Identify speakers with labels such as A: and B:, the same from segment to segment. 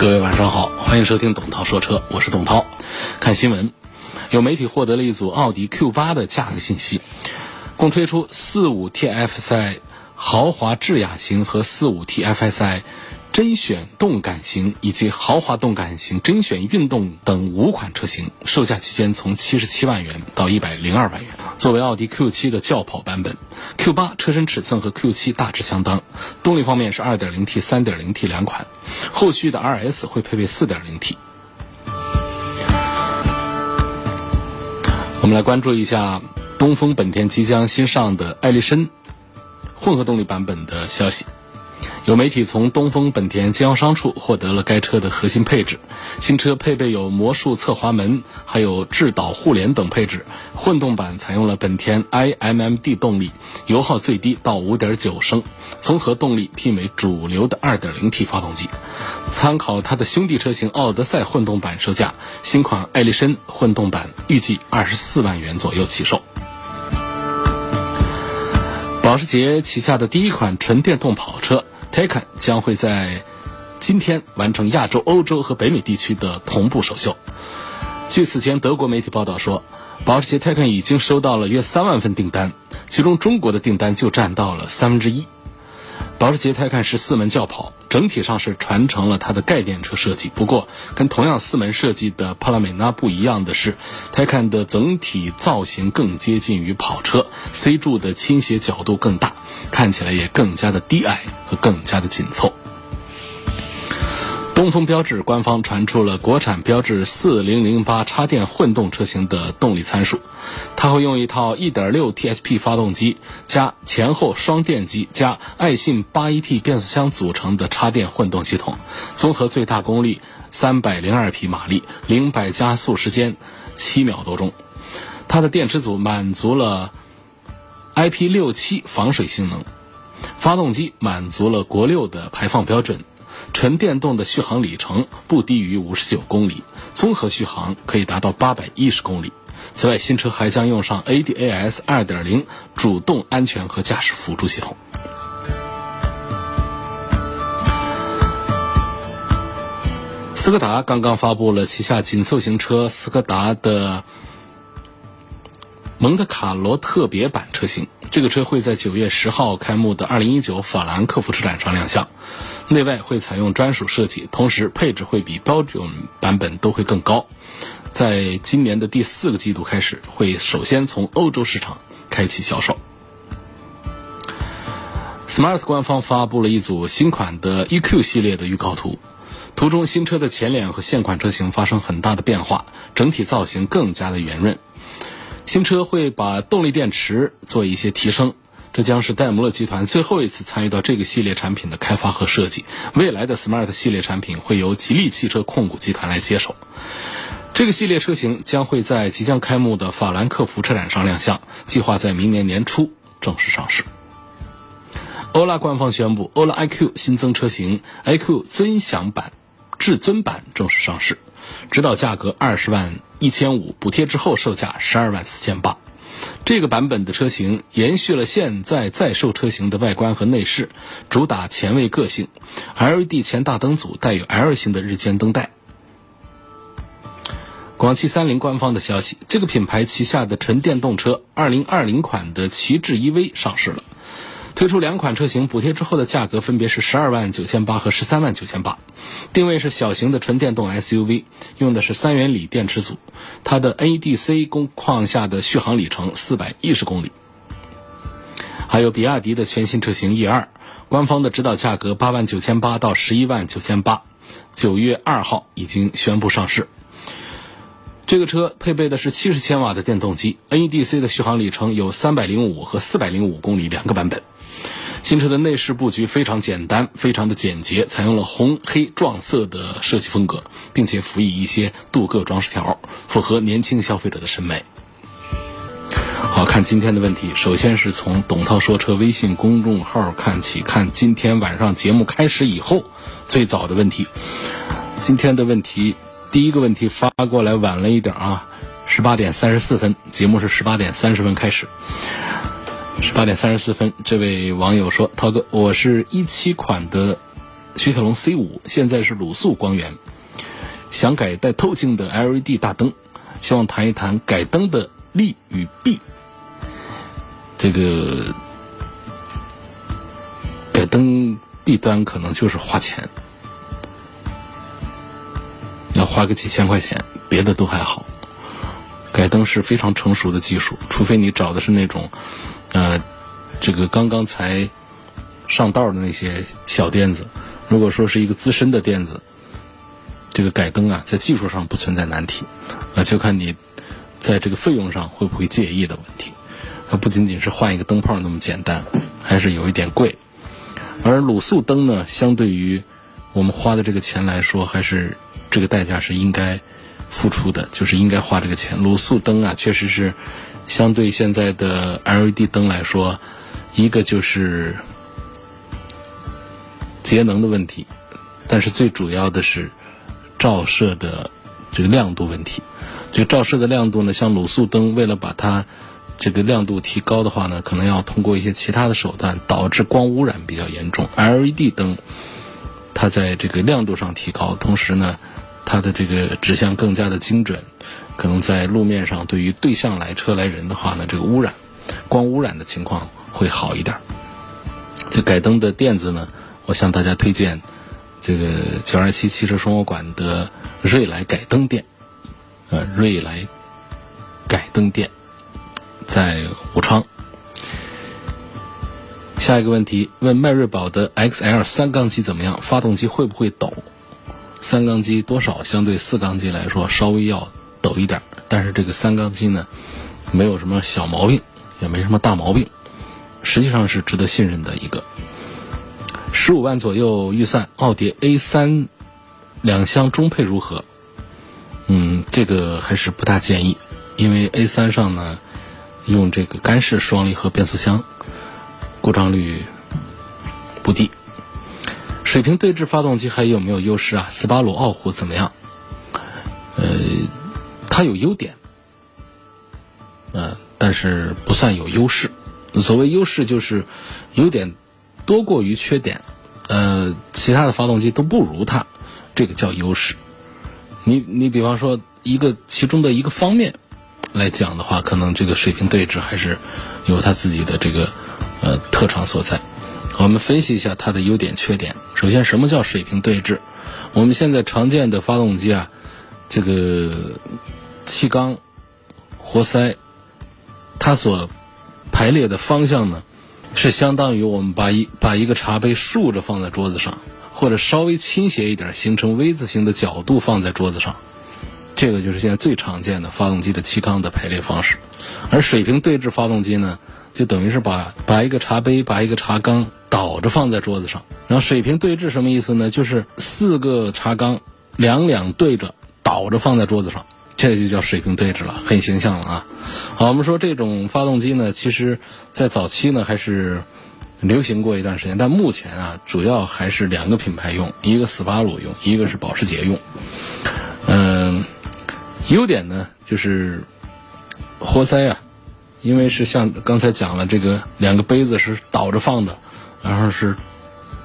A: 各位晚上好，欢迎收听董涛说车，我是董涛。看新闻，有媒体获得了一组奥迪 Q 八的价格信息，共推出四五 TFSI 豪华智雅型和四五 TFSI 甄选动感型以及豪华动感型甄选运动等五款车型，售价区间从七十七万元到一百零二万元。作为奥迪 Q 七的轿跑版本，Q 八车身尺寸和 Q 七大致相当，动力方面是二点零 T、三点零 T 两款，后续的 RS 会配备四点零 T。我们来关注一下东风本田即将新上的艾力绅混合动力版本的消息。有媒体从东风本田经销商处获得了该车的核心配置。新车配备有魔术侧滑门，还有智导互联等配置。混动版采用了本田 iMMD 动力，油耗最低到5.9升，综合动力媲美主流的 2.0T 发动机。参考它的兄弟车型奥德赛混动版售价，新款艾力绅混动版预计24万元左右起售。保时捷旗下的第一款纯电动跑车。泰坦将会在今天完成亚洲、欧洲和北美地区的同步首秀。据此前德国媒体报道说，保时捷泰坦已经收到了约三万份订单，其中中国的订单就占到了三分之一。保时捷 Taycan 是四门轿跑，整体上是传承了它的概念车设计。不过，跟同样四门设计的帕拉梅拉不一样的是泰坦的整体造型更接近于跑车，C 柱的倾斜角度更大，看起来也更加的低矮和更加的紧凑。东风标致官方传出了国产标致4008插电混动车型的动力参数，它会用一套 1.6T HP 发动机加前后双电机加爱信 8AT 变速箱组成的插电混动系统，综合最大功率302匹马力，零百加速时间七秒多钟。它的电池组满足了 IP67 防水性能，发动机满足了国六的排放标准。纯电动的续航里程不低于五十九公里，综合续航可以达到八百一十公里。此外，新车还将用上 ADAS 二点零主动安全和驾驶辅助系统。斯柯达刚刚发布了旗下紧凑型车斯柯达的蒙特卡罗特别版车型，这个车会在九月十号开幕的二零一九法兰克福车展上亮相。内外会采用专属设计，同时配置会比标准版本都会更高。在今年的第四个季度开始，会首先从欧洲市场开启销售。Smart 官方发布了一组新款的 EQ 系列的预告图，图中新车的前脸和现款车型发生很大的变化，整体造型更加的圆润。新车会把动力电池做一些提升。这将是戴姆勒集团最后一次参与到这个系列产品的开发和设计。未来的 Smart 系列产品会由吉利汽车控股集团来接手。这个系列车型将会在即将开幕的法兰克福车展上亮相，计划在明年年初正式上市。欧拉官方宣布，欧拉 iQ 新增车型 iQ 尊享版、至尊版正式上市，指导价格二十万一千五，补贴之后售价十二万四千八。这个版本的车型延续了现在在售车型的外观和内饰，主打前卫个性。LED 前大灯组带有 L 型的日间灯带。广汽三菱官方的消息，这个品牌旗下的纯电动车2020款的奇志 EV 上市了。推出两款车型，补贴之后的价格分别是十二万九千八和十三万九千八，定位是小型的纯电动 SUV，用的是三元锂电池组，它的 NEDC 工况下的续航里程四百一十公里。还有比亚迪的全新车型 E 二，官方的指导价格八万九千八到十一万九千八，九月二号已经宣布上市。这个车配备的是七十千瓦的电动机，NEDC 的续航里程有三百零五和四百零五公里两个版本。新车的内饰布局非常简单，非常的简洁，采用了红黑撞色的设计风格，并且辅以一些镀铬装饰条，符合年轻消费者的审美。好看今天的问题，首先是从董涛说车微信公众号看起，看今天晚上节目开始以后最早的问题。今天的问题，第一个问题发过来晚了一点啊，十八点三十四分，节目是十八点三十分开始。十八点三十四分，这位网友说：“涛哥，我是一七款的雪铁龙 C 五，现在是卤素光源，想改带透镜的 LED 大灯，希望谈一谈改灯的利与弊。”这个改灯弊端可能就是花钱，要花个几千块钱，别的都还好。改灯是非常成熟的技术，除非你找的是那种，呃，这个刚刚才上道的那些小店子。如果说是一个资深的店子，这个改灯啊，在技术上不存在难题，那就看你在这个费用上会不会介意的问题。它不仅仅是换一个灯泡那么简单，还是有一点贵。而卤素灯呢，相对于我们花的这个钱来说，还是这个代价是应该付出的，就是应该花这个钱。卤素灯啊，确实是相对现在的 LED 灯来说，一个就是节能的问题，但是最主要的是照射的这个亮度问题。这个照射的亮度呢，像卤素灯，为了把它这个亮度提高的话呢，可能要通过一些其他的手段，导致光污染比较严重。LED 灯，它在这个亮度上提高，同时呢，它的这个指向更加的精准，可能在路面上对于对向来车来人的话呢，这个污染、光污染的情况会好一点。这改灯的店子呢，我向大家推荐这个九二七汽车生活馆的瑞来改灯店，呃，瑞来改灯店。在武昌。下一个问题问迈锐宝的 XL 三缸机怎么样？发动机会不会抖？三缸机多少相对四缸机来说稍微要抖一点，但是这个三缸机呢，没有什么小毛病，也没什么大毛病，实际上是值得信任的一个。十五万左右预算，奥迪 A 三两厢中配如何？嗯，这个还是不大建议，因为 A 三上呢。用这个干式双离合变速箱，故障率不低。水平对置发动机还有没有优势啊？斯巴鲁傲虎怎么样？呃，它有优点，呃，但是不算有优势。所谓优势就是优点多过于缺点，呃，其他的发动机都不如它，这个叫优势。你你比方说一个其中的一个方面。来讲的话，可能这个水平对置还是有它自己的这个呃特长所在。我们分析一下它的优点缺点。首先，什么叫水平对置？我们现在常见的发动机啊，这个气缸、活塞，它所排列的方向呢，是相当于我们把一把一个茶杯竖着放在桌子上，或者稍微倾斜一点，形成 V 字形的角度放在桌子上。这个就是现在最常见的发动机的气缸的排列方式，而水平对置发动机呢，就等于是把把一个茶杯、把一个茶缸倒着放在桌子上。然后水平对置什么意思呢？就是四个茶缸两两对着倒着放在桌子上，这就叫水平对置了，很形象了啊。好，我们说这种发动机呢，其实在早期呢还是流行过一段时间，但目前啊，主要还是两个品牌用，一个斯巴鲁用，一个是保时捷用，嗯。优点呢，就是活塞啊，因为是像刚才讲了，这个两个杯子是倒着放的，然后是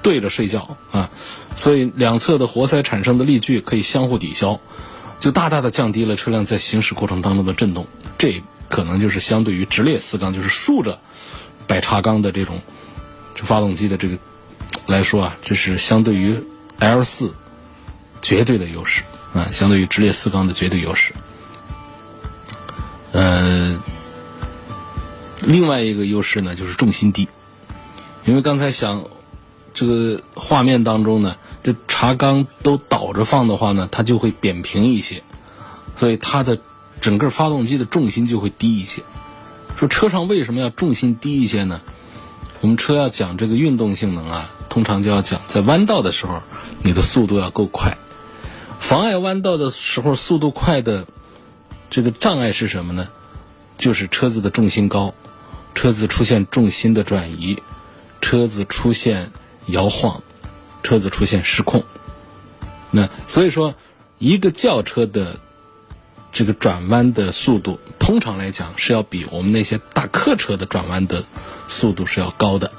A: 对着睡觉啊，所以两侧的活塞产生的力矩可以相互抵消，就大大的降低了车辆在行驶过程当中的震动。这可能就是相对于直列四缸，就是竖着摆茶缸的这种这发动机的这个来说啊，这是相对于 L 四绝对的优势。啊，相对于直列四缸的绝对优势。呃，另外一个优势呢，就是重心低，因为刚才想这个画面当中呢，这茶缸都倒着放的话呢，它就会扁平一些，所以它的整个发动机的重心就会低一些。说车上为什么要重心低一些呢？我们车要讲这个运动性能啊，通常就要讲在弯道的时候，你的速度要够快。妨碍弯道的时候速度快的这个障碍是什么呢？就是车子的重心高，车子出现重心的转移，车子出现摇晃，车子出现失控。那所以说，一个轿车的这个转弯的速度，通常来讲是要比我们那些大客车的转弯的速度是要高的。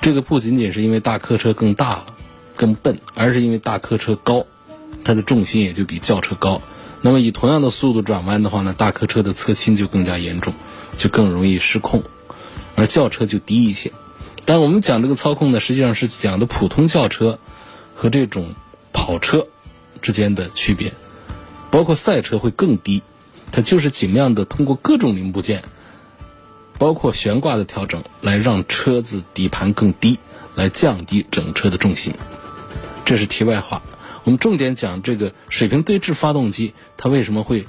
A: 这个不仅仅是因为大客车更大、更笨，而是因为大客车高，它的重心也就比轿车高。那么以同样的速度转弯的话呢，大客车的侧倾就更加严重，就更容易失控，而轿车就低一些。但我们讲这个操控呢，实际上是讲的普通轿车和这种跑车之间的区别，包括赛车会更低，它就是尽量的通过各种零部件，包括悬挂的调整，来让车子底盘更低，来降低整车的重心。这是题外话。我们重点讲这个水平对置发动机，它为什么会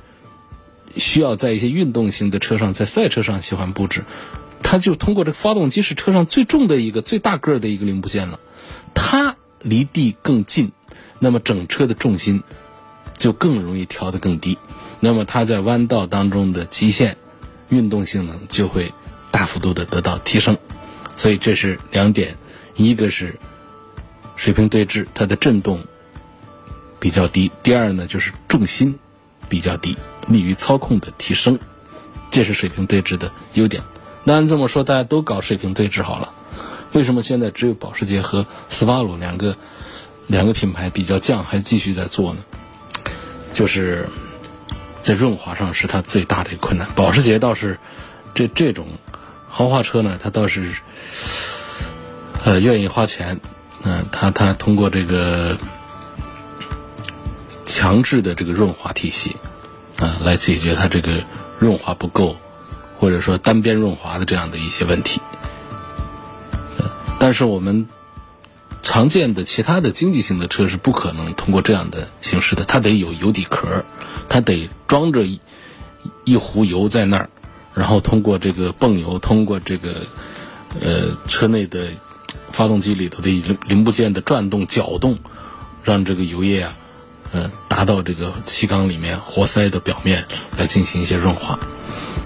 A: 需要在一些运动型的车上，在赛车上喜欢布置？它就通过这个发动机是车上最重的一个、最大个儿的一个零部件了，它离地更近，那么整车的重心就更容易调得更低，那么它在弯道当中的极限运动性能就会大幅度的得到提升。所以这是两点，一个是水平对置，它的震动。比较低。第二呢，就是重心比较低，利于操控的提升，这是水平对置的优点。那按这么说，大家都搞水平对置好了，为什么现在只有保时捷和斯巴鲁两个两个品牌比较犟，还继续在做呢？就是在润滑上是它最大的困难。保时捷倒是这这种豪华车呢，它倒是呃愿意花钱，嗯，它它通过这个。强制的这个润滑体系，啊，来解决它这个润滑不够，或者说单边润滑的这样的一些问题。但是我们常见的其他的经济型的车是不可能通过这样的形式的，它得有油底壳，它得装着一一壶油在那儿，然后通过这个泵油，通过这个呃车内的发动机里头的零零部件的转动搅动，让这个油液啊。嗯，达到这个气缸里面活塞的表面来进行一些润滑。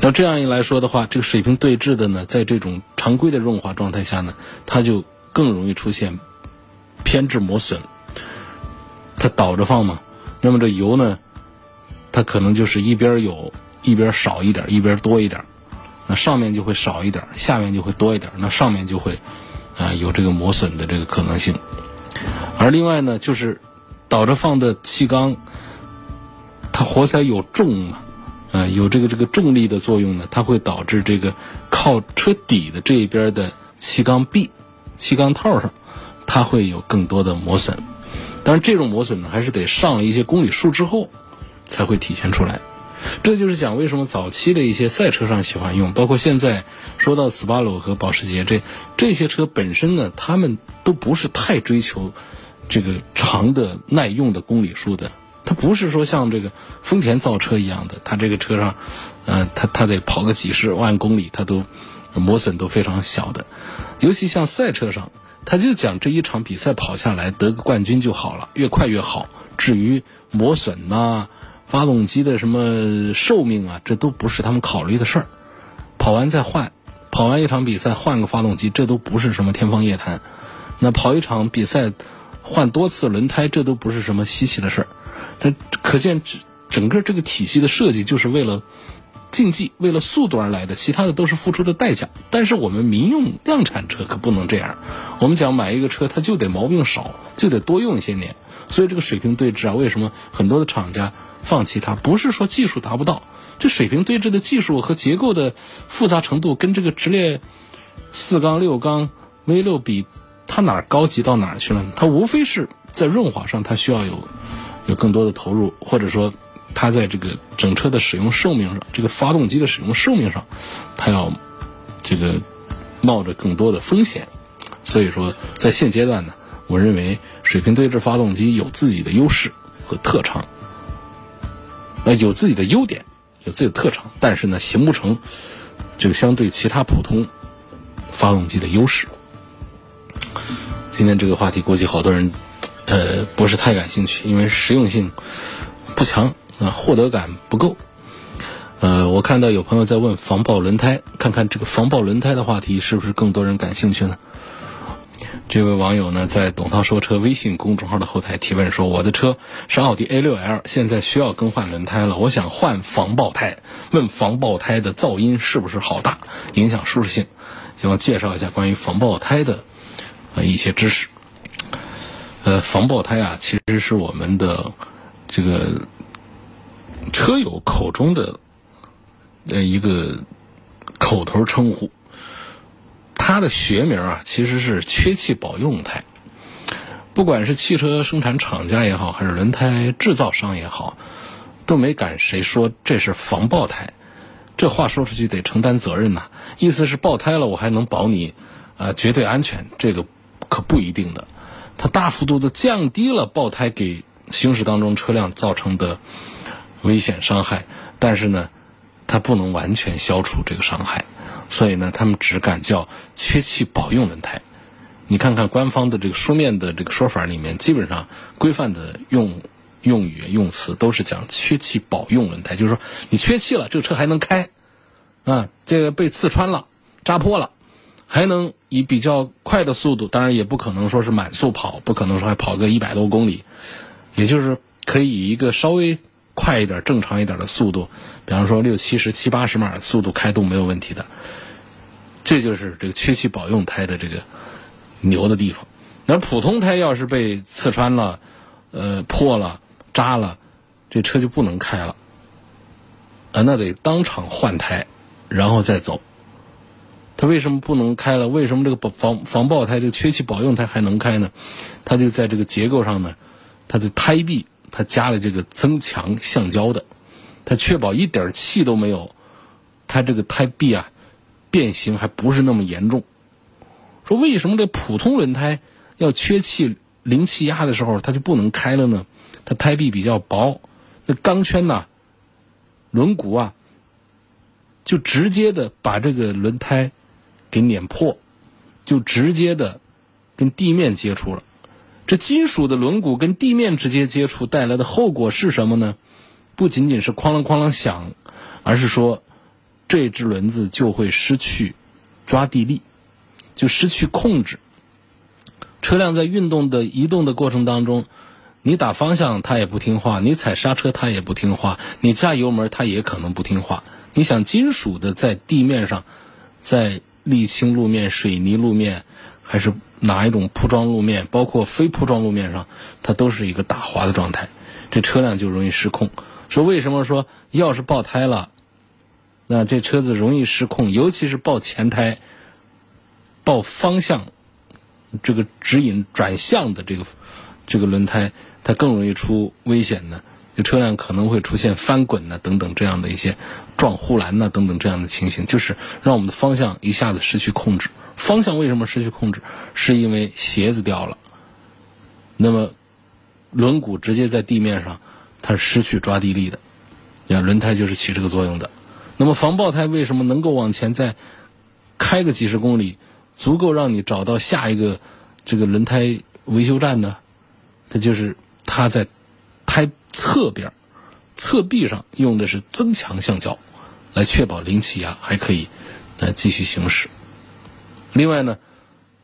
A: 那这样一来说的话，这个水平对置的呢，在这种常规的润滑状态下呢，它就更容易出现偏置磨损。它倒着放嘛，那么这油呢，它可能就是一边有一边少一点，一边多一点。那上面就会少一点，下面就会多一点。那上面就会啊有这个磨损的这个可能性。而另外呢，就是。倒着放的气缸，它活塞有重嘛，呃，有这个这个重力的作用呢，它会导致这个靠车底的这一边的气缸壁、气缸套上，它会有更多的磨损。但是这种磨损呢，还是得上了一些公里数之后才会体现出来。这就是讲为什么早期的一些赛车上喜欢用，包括现在说到斯巴鲁和保时捷这这些车本身呢，他们都不是太追求。这个长的耐用的公里数的，它不是说像这个丰田造车一样的，它这个车上，呃，它它得跑个几十万公里，它都磨损都非常小的。尤其像赛车上，它就讲这一场比赛跑下来得个冠军就好了，越快越好。至于磨损呐，发动机的什么寿命啊，这都不是他们考虑的事儿。跑完再换，跑完一场比赛换个发动机，这都不是什么天方夜谭。那跑一场比赛。换多次轮胎，这都不是什么稀奇的事儿。可见整整个这个体系的设计就是为了竞技、为了速度而来的，其他的都是付出的代价。但是我们民用量产车可不能这样。我们讲买一个车，它就得毛病少，就得多用一些年。所以这个水平对峙啊，为什么很多的厂家放弃它？不是说技术达不到，这水平对峙的技术和结构的复杂程度跟这个直列四缸、六缸 V 六比。它哪儿高级到哪儿去了？它无非是在润滑上，它需要有有更多的投入，或者说它在这个整车的使用寿命上，这个发动机的使用寿命上，它要这个冒着更多的风险。所以说，在现阶段呢，我认为水平对置发动机有自己的优势和特长，那，有自己的优点，有自己的特长，但是呢，形不成这个相对其他普通发动机的优势。今天这个话题估计好多人，呃，不是太感兴趣，因为实用性不强啊，获得感不够。呃，我看到有朋友在问防爆轮胎，看看这个防爆轮胎的话题是不是更多人感兴趣呢？这位网友呢，在董涛说车微信公众号的后台提问说：“我的车是奥迪 A6L，现在需要更换轮胎了，我想换防爆胎，问防爆胎的噪音是不是好大，影响舒适性？希望介绍一下关于防爆胎的呃一些知识。呃，防爆胎啊，其实是我们的这个车友口中的呃一个口头称呼。”它的学名啊，其实是缺气保用胎。不管是汽车生产厂家也好，还是轮胎制造商也好，都没敢谁说这是防爆胎。这话说出去得承担责任呐。意思是爆胎了，我还能保你啊绝对安全？这个可不一定的。它大幅度的降低了爆胎给行驶当中车辆造成的危险伤害，但是呢，它不能完全消除这个伤害。所以呢，他们只敢叫缺气保用轮胎。你看看官方的这个书面的这个说法里面，基本上规范的用用语用词都是讲缺气保用轮胎，就是说你缺气了，这个车还能开啊。这个被刺穿了、扎破了，还能以比较快的速度，当然也不可能说是满速跑，不可能说还跑个一百多公里，也就是可以以一个稍微快一点、正常一点的速度，比方说六七十、七八十码的速度开动没有问题的。这就是这个缺气保用胎的这个牛的地方。那普通胎要是被刺穿了、呃破了、扎了，这车就不能开了。啊，那得当场换胎，然后再走。它为什么不能开了？为什么这个防防爆胎、这个缺气保用胎还能开呢？它就在这个结构上呢，它的胎壁它加了这个增强橡胶的，它确保一点气都没有。它这个胎壁啊。变形还不是那么严重。说为什么这普通轮胎要缺气零气压的时候它就不能开了呢？它胎壁比较薄，那钢圈呐、轮毂啊，就直接的把这个轮胎给碾破，就直接的跟地面接触了。这金属的轮毂跟地面直接接触带来的后果是什么呢？不仅仅是哐啷哐啷响，而是说。这只轮子就会失去抓地力，就失去控制。车辆在运动的移动的过程当中，你打方向它也不听话，你踩刹车它也不听话，你加油门它也可能不听话。你想金属的在地面上，在沥青路面、水泥路面，还是哪一种铺装路面，包括非铺装路面上，它都是一个打滑的状态，这车辆就容易失控。说为什么说要是爆胎了？那这车子容易失控，尤其是爆前胎、爆方向，这个指引转向的这个这个轮胎，它更容易出危险呢。这车辆可能会出现翻滚呢等等这样的一些撞护栏呢等等这样的情形，就是让我们的方向一下子失去控制。方向为什么失去控制？是因为鞋子掉了。那么轮毂直接在地面上，它是失去抓地力的，你看轮胎就是起这个作用的。那么防爆胎为什么能够往前再开个几十公里，足够让你找到下一个这个轮胎维修站呢？它就是它在侧边、侧壁上用的是增强橡胶，来确保零气压还可以来继续行驶。另外呢，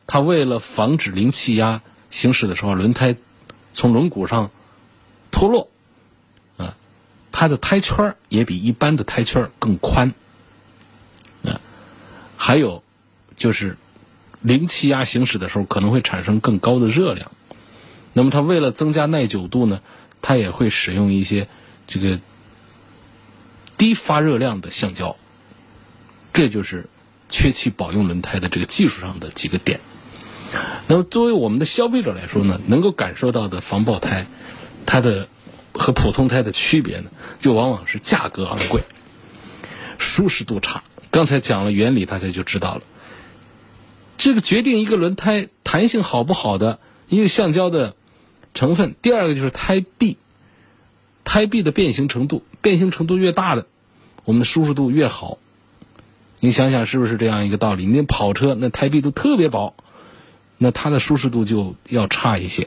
A: 它为了防止零气压行驶的时候轮胎从轮毂上脱落。啊它的胎圈也比一般的胎圈更宽，啊，还有就是零气压行驶的时候可能会产生更高的热量，那么它为了增加耐久度呢，它也会使用一些这个低发热量的橡胶，这就是缺气保用轮胎的这个技术上的几个点。那么作为我们的消费者来说呢，能够感受到的防爆胎，它的。和普通胎的区别呢，就往往是价格昂贵，舒适度差。刚才讲了原理，大家就知道了。这个决定一个轮胎弹性好不好的一个橡胶的成分，第二个就是胎壁，胎壁的变形程度，变形程度越大的，我们的舒适度越好。你想想是不是这样一个道理？那跑车那胎壁都特别薄，那它的舒适度就要差一些，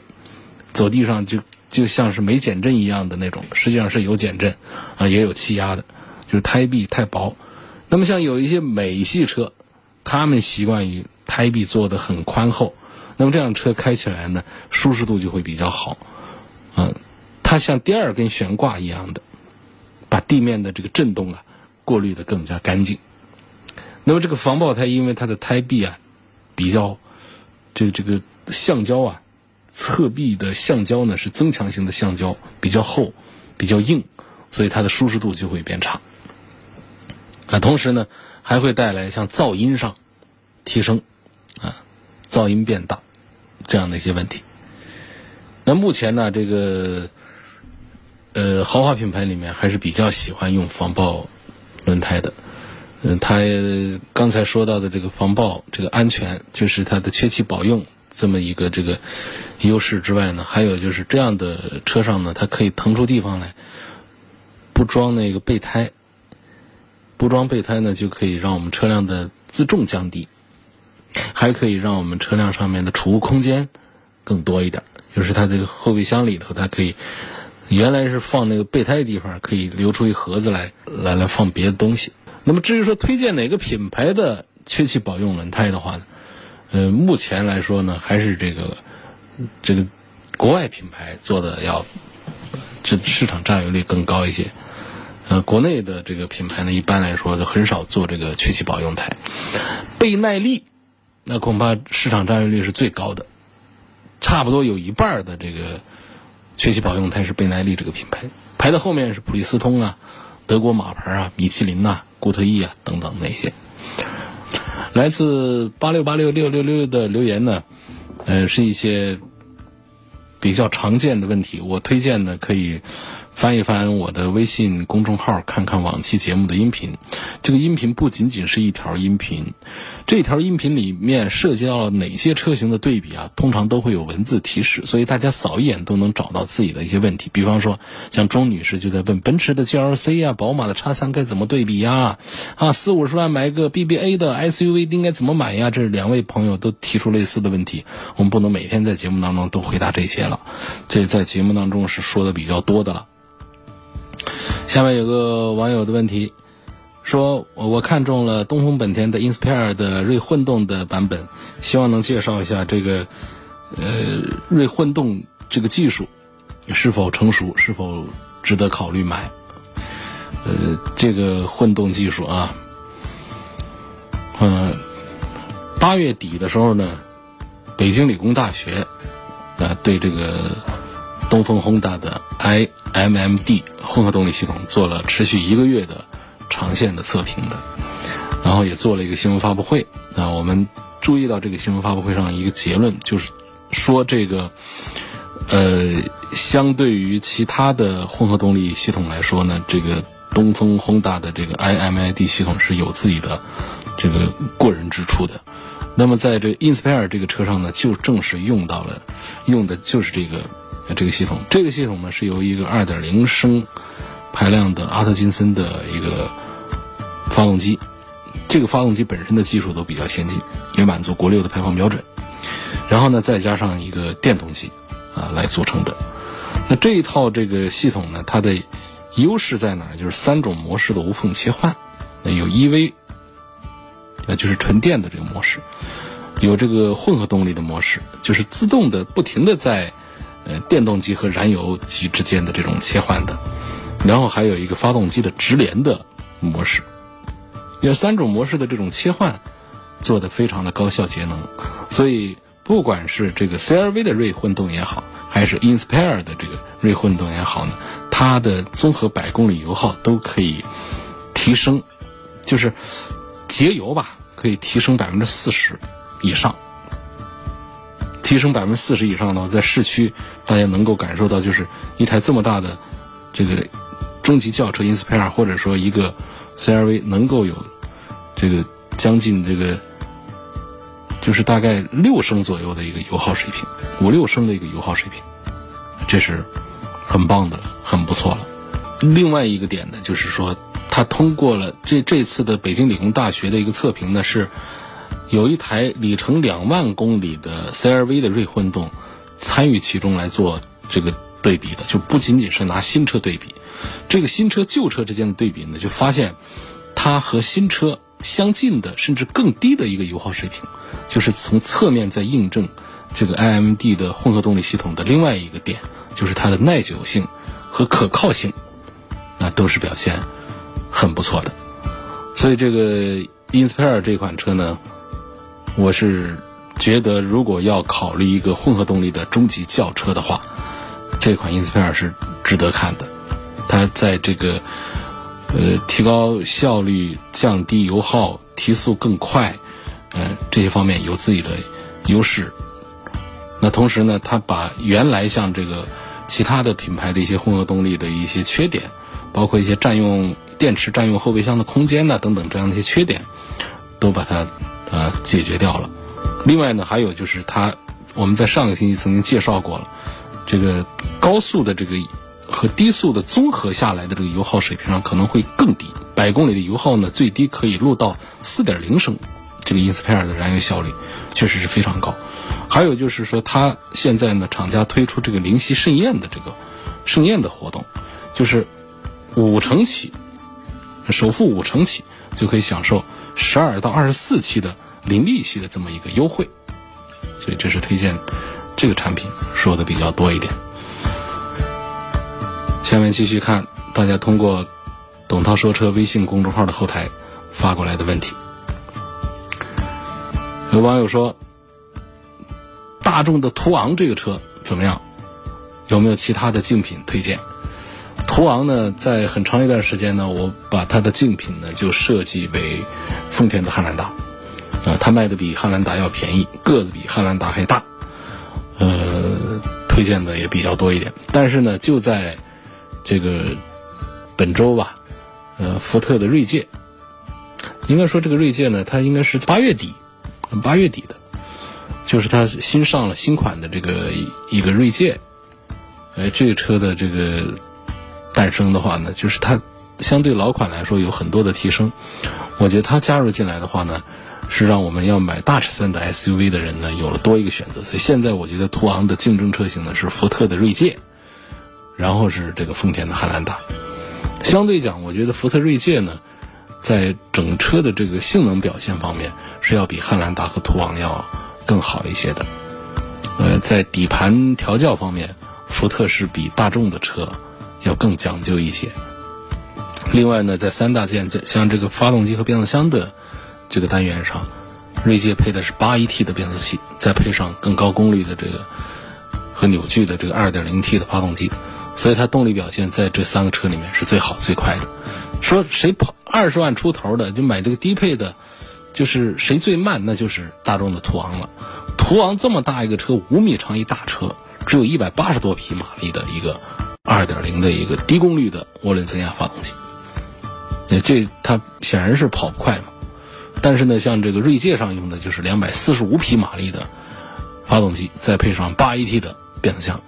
A: 走地上就就像是没减震一样的那种，实际上是有减震啊，也有气压的，就是胎壁太薄。那么像有一些美系车，他们习惯于胎壁做的很宽厚，那么这辆车开起来呢，舒适度就会比较好，嗯，它像第二根悬挂一样的，把地面的这个震动啊过滤的更加干净。那么这个防爆胎，因为它的胎壁啊比较这个这个橡胶啊，侧壁的橡胶呢是增强型的橡胶，比较厚，比较硬，所以它的舒适度就会变差。啊，同时呢还会带来像噪音上提升啊，噪音变大这样的一些问题。那目前呢，这个呃豪华品牌里面还是比较喜欢用防爆轮胎的。嗯，它刚才说到的这个防爆、这个安全，就是它的缺气保用这么一个这个优势之外呢，还有就是这样的车上呢，它可以腾出地方来，不装那个备胎，不装备胎呢，就可以让我们车辆的自重降低，还可以让我们车辆上面的储物空间更多一点，就是它这个后备箱里头，它可以原来是放那个备胎的地方，可以留出一盒子来，来来放别的东西。那么至于说推荐哪个品牌的缺气保用轮胎的话呢，呃，目前来说呢，还是这个这个国外品牌做的要这市场占有率更高一些。呃，国内的这个品牌呢，一般来说都很少做这个缺气保用胎。倍耐力，那恐怕市场占有率是最高的，差不多有一半的这个学习保用胎是倍耐力这个品牌，排在后面是普利司通啊、德国马牌啊、米其林呐。固特异啊，等等那些，来自八六八六六六六的留言呢，呃，是一些比较常见的问题。我推荐呢，可以。翻一翻我的微信公众号，看看往期节目的音频。这个音频不仅仅是一条音频，这条音频里面涉及到了哪些车型的对比啊？通常都会有文字提示，所以大家扫一眼都能找到自己的一些问题。比方说，像钟女士就在问奔驰的 GLC 呀，宝马的叉三该怎么对比呀？啊，四五十万买个 BBA 的 SUV 应该怎么买呀？这是两位朋友都提出类似的问题。我们不能每天在节目当中都回答这些了，这在节目当中是说的比较多的了。下面有个网友的问题，说我我看中了东风本田的 Inspire 的锐混动的版本，希望能介绍一下这个呃锐混动这个技术是否成熟，是否值得考虑买？呃，这个混动技术啊，嗯，八月底的时候呢，北京理工大学啊对这个。东风轰达的 iMMD 混合动力系统做了持续一个月的长线的测评的，然后也做了一个新闻发布会。啊我们注意到这个新闻发布会上一个结论，就是说这个呃，相对于其他的混合动力系统来说呢，这个东风轰达的这个 iMID 系统是有自己的这个过人之处的。那么在这 Inspire 这个车上呢，就正是用到了，用的就是这个。这个系统，这个系统呢是由一个2.0升排量的阿特金森的一个发动机，这个发动机本身的技术都比较先进，也满足国六的排放标准。然后呢，再加上一个电动机啊来组成的。那这一套这个系统呢，它的优势在哪？就是三种模式的无缝切换。那有 EV，那就是纯电的这个模式；有这个混合动力的模式，就是自动的不停的在。呃，电动机和燃油机之间的这种切换的，然后还有一个发动机的直连的模式，有三种模式的这种切换做的非常的高效节能，所以不管是这个 CRV 的锐混动也好，还是 Inspire 的这个锐混动也好呢，它的综合百公里油耗都可以提升，就是节油吧，可以提升百分之四十以上。提升百分之四十以上的话，在市区，大家能够感受到，就是一台这么大的这个中级轿车 Inspire，或者说一个 CRV，能够有这个将近这个就是大概六升左右的一个油耗水平，五六升的一个油耗水平，这是很棒的了，很不错了。另外一个点呢，就是说它通过了这这次的北京理工大学的一个测评呢，是有一台里程两万公里的 CRV 的锐混动参与其中来做这个对比的，就不仅仅是拿新车对比，这个新车旧车之间的对比呢，就发现它和新车相近的甚至更低的一个油耗水平，就是从侧面在印证这个 iMD 的混合动力系统的另外一个点，就是它的耐久性和可靠性，那都是表现。很不错的，所以这个 Inspire 这款车呢，我是觉得如果要考虑一个混合动力的中级轿车的话，这款 Inspire 是值得看的。它在这个呃提高效率、降低油耗、提速更快，嗯这些方面有自己的优势。那同时呢，它把原来像这个其他的品牌的一些混合动力的一些缺点，包括一些占用。电池占用后备箱的空间呢，等等这样的一些缺点，都把它呃解决掉了。另外呢，还有就是它，我们在上个星期曾经介绍过了，这个高速的这个和低速的综合下来的这个油耗水平上可能会更低，百公里的油耗呢最低可以录到四点零升，这个 Inspire 的燃油效率确实是非常高。还有就是说，它现在呢厂家推出这个灵犀盛宴的这个盛宴的活动，就是五成起。首付五成起就可以享受十二到二十四期的零利息的这么一个优惠，所以这是推荐这个产品说的比较多一点。下面继续看大家通过“董涛说车”微信公众号的后台发过来的问题。有网友说：“大众的途昂这个车怎么样？有没有其他的竞品推荐？”途昂呢，在很长一段时间呢，我把它的竞品呢就设计为丰田的汉兰达，啊，它卖的比汉兰达要便宜，个子比汉兰达还大，呃，推荐的也比较多一点。但是呢，就在这个本周吧，呃，福特的锐界，应该说这个锐界呢，它应该是八月底，八月底的，就是它新上了新款的这个一个锐界，哎，这个车的这个。诞生的话呢，就是它相对老款来说有很多的提升。我觉得它加入进来的话呢，是让我们要买大尺寸的 SUV 的人呢有了多一个选择。所以现在我觉得途昂的竞争车型呢是福特的锐界，然后是这个丰田的汉兰达。相对讲，我觉得福特锐界呢，在整车的这个性能表现方面是要比汉兰达和途昂要更好一些的。呃，在底盘调教方面，福特是比大众的车。要更讲究一些。另外呢，在三大件像这个发动机和变速箱的这个单元上，锐界配的是八 AT 的变速器，再配上更高功率的这个和扭矩的这个二点零 T 的发动机，所以它动力表现在这三个车里面是最好最快的。说谁跑二十万出头的就买这个低配的，就是谁最慢，那就是大众的途昂了。途昂这么大一个车，五米长一大车，只有一百八十多匹马力的一个。二点零的一个低功率的涡轮增压发动机，那这它显然是跑不快嘛。但是呢，像这个锐界上用的就是两百四十五匹马力的发动机，再配上八 AT 的变速箱。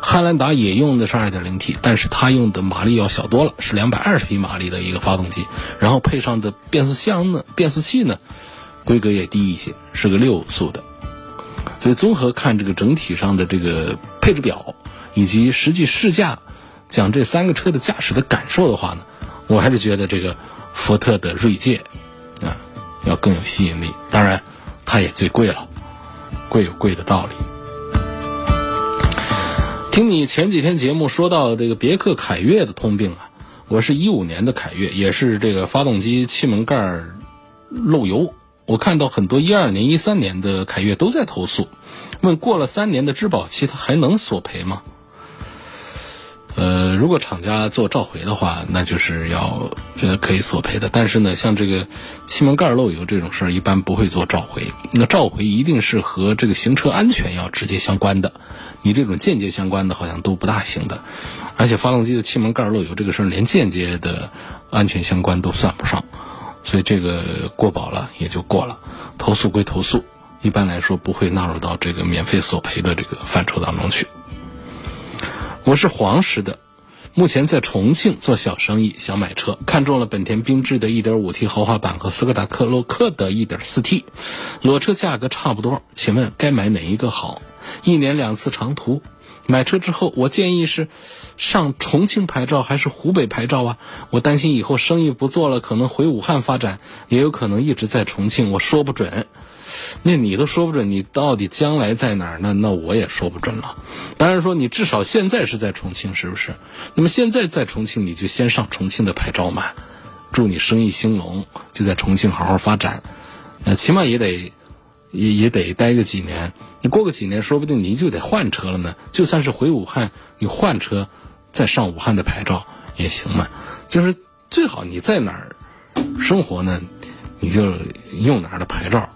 A: 汉兰达也用的是二点零 T，但是它用的马力要小多了，是两百二十匹马力的一个发动机，然后配上的变速箱呢，变速器呢，规格也低一些，是个六速的。所以综合看这个整体上的这个配置表。以及实际试驾，讲这三个车的驾驶的感受的话呢，我还是觉得这个福特的锐界要更有吸引力。当然，它也最贵了，贵有贵的道理。听你前几天节目说到这个别克凯越的通病啊，我是一五年的凯越，也是这个发动机气门盖漏油。我看到很多一二年、一三年的凯越都在投诉，问过了三年的质保期，它还能索赔吗？呃，如果厂家做召回的话，那就是要呃可以索赔的。但是呢，像这个气门盖漏油这种事儿，一般不会做召回。那召回一定是和这个行车安全要直接相关的，你这种间接相关的，好像都不大行的。而且发动机的气门盖漏油这个事儿，连间接的安全相关都算不上，所以这个过保了也就过了。投诉归投诉，一般来说不会纳入到这个免费索赔的这个范畴当中去。我是黄石的，目前在重庆做小生意，想买车，看中了本田缤智的 1.5T 豪华版和斯柯达克洛克的 1.4T，裸车价格差不多，请问该买哪一个好？一年两次长途，买车之后，我建议是上重庆牌照还是湖北牌照啊？我担心以后生意不做了，可能回武汉发展，也有可能一直在重庆，我说不准。那你都说不准，你到底将来在哪儿？那那我也说不准了。当然说，你至少现在是在重庆，是不是？那么现在在重庆，你就先上重庆的牌照嘛。祝你生意兴隆，就在重庆好好发展。呃，起码也得也也得待个几年。你过个几年，说不定你就得换车了呢。就算是回武汉，你换车再上武汉的牌照也行嘛。就是最好你在哪儿生活呢，你就用哪儿的牌照。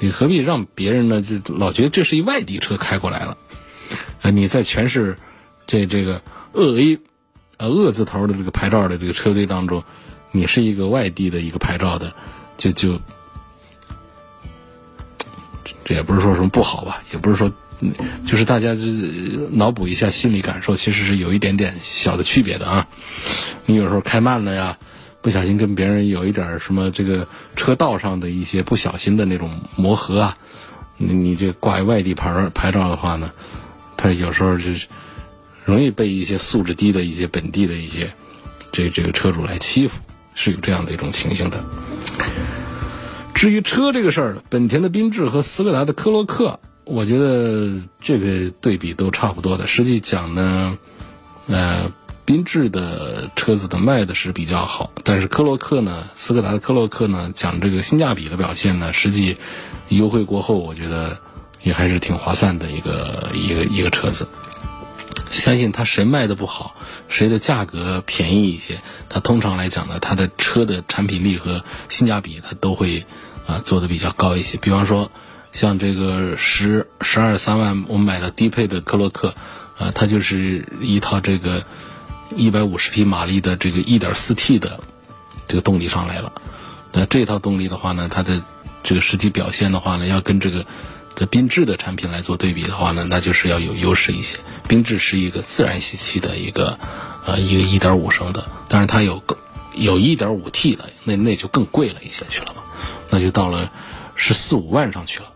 A: 你何必让别人呢？就老觉得这是一外地车开过来了，啊，你在全是这这个鄂 A，呃鄂字头的这个牌照的这个车队当中，你是一个外地的一个牌照的，就就这也不是说什么不好吧，也不是说，就是大家就脑补一下心理感受，其实是有一点点小的区别的啊。你有时候开慢了呀。不小心跟别人有一点什么这个车道上的一些不小心的那种磨合啊，你你这挂外地牌牌照的话呢，他有时候就是容易被一些素质低的一些本地的一些这这个车主来欺负，是有这样的一种情形的。至于车这个事儿，本田的缤智和斯柯达的科洛克，我觉得这个对比都差不多的。实际讲呢，呃。缤智的车子的卖的是比较好，但是科洛克呢，斯柯达的科洛克呢，讲这个性价比的表现呢，实际优惠过后，我觉得也还是挺划算的一个一个一个车子。相信它谁卖的不好，谁的价格便宜一些，它通常来讲呢，它的车的产品力和性价比它都会啊做的比较高一些。比方说，像这个十十二三万我买的低配的科洛克，啊，它就是一套这个。一百五十匹马力的这个一点四 T 的这个动力上来了，那这套动力的话呢，它的这个实际表现的话呢，要跟这个的缤智的产品来做对比的话呢，那就是要有优势一些。缤智是一个自然吸气的一个呃一个一点五升的，但是它有更有一点五 T 的，那那就更贵了一些去了嘛，那就到了十四五万上去了。